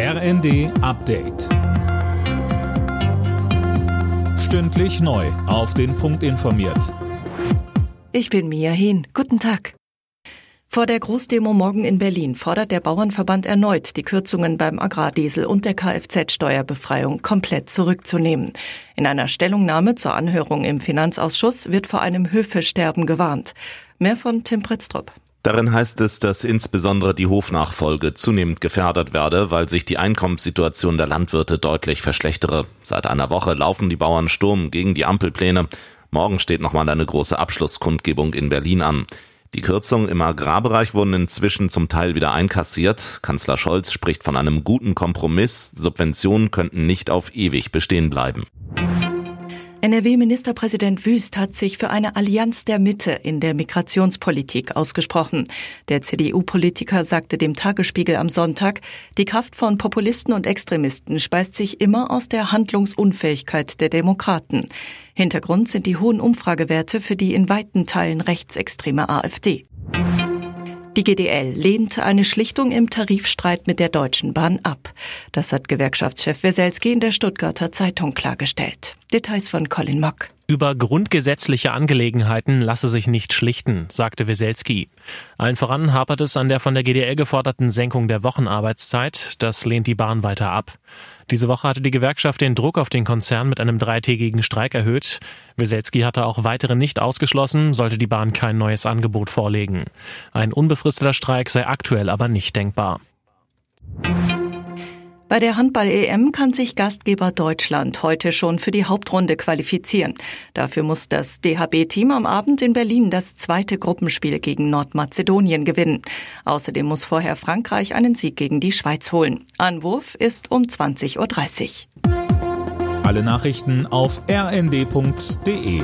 RND Update. Stündlich neu. Auf den Punkt informiert. Ich bin Mia Hehn. Guten Tag. Vor der Großdemo morgen in Berlin fordert der Bauernverband erneut, die Kürzungen beim Agrardiesel und der Kfz-Steuerbefreiung komplett zurückzunehmen. In einer Stellungnahme zur Anhörung im Finanzausschuss wird vor einem Höfesterben gewarnt. Mehr von Tim Pritztrup. Darin heißt es, dass insbesondere die Hofnachfolge zunehmend gefährdet werde, weil sich die Einkommenssituation der Landwirte deutlich verschlechtere. Seit einer Woche laufen die Bauern Sturm gegen die Ampelpläne. Morgen steht nochmal eine große Abschlusskundgebung in Berlin an. Die Kürzungen im Agrarbereich wurden inzwischen zum Teil wieder einkassiert. Kanzler Scholz spricht von einem guten Kompromiss. Subventionen könnten nicht auf ewig bestehen bleiben. NRW-Ministerpräsident Wüst hat sich für eine Allianz der Mitte in der Migrationspolitik ausgesprochen. Der CDU-Politiker sagte dem Tagesspiegel am Sonntag, die Kraft von Populisten und Extremisten speist sich immer aus der Handlungsunfähigkeit der Demokraten. Hintergrund sind die hohen Umfragewerte für die in weiten Teilen rechtsextreme AfD. Die GDL lehnt eine Schlichtung im Tarifstreit mit der Deutschen Bahn ab. Das hat Gewerkschaftschef Weselski in der Stuttgarter Zeitung klargestellt. Details von Colin Mock. Über grundgesetzliche Angelegenheiten lasse sich nicht schlichten, sagte Weselski. Allen voran hapert es an der von der GDL geforderten Senkung der Wochenarbeitszeit. Das lehnt die Bahn weiter ab. Diese Woche hatte die Gewerkschaft den Druck auf den Konzern mit einem dreitägigen Streik erhöht. Weselski hatte auch weitere nicht ausgeschlossen, sollte die Bahn kein neues Angebot vorlegen. Ein unbefristeter Streik sei aktuell aber nicht denkbar. Bei der Handball-EM kann sich Gastgeber Deutschland heute schon für die Hauptrunde qualifizieren. Dafür muss das DHB-Team am Abend in Berlin das zweite Gruppenspiel gegen Nordmazedonien gewinnen. Außerdem muss vorher Frankreich einen Sieg gegen die Schweiz holen. Anwurf ist um 20.30 Uhr. Alle Nachrichten auf rnd.de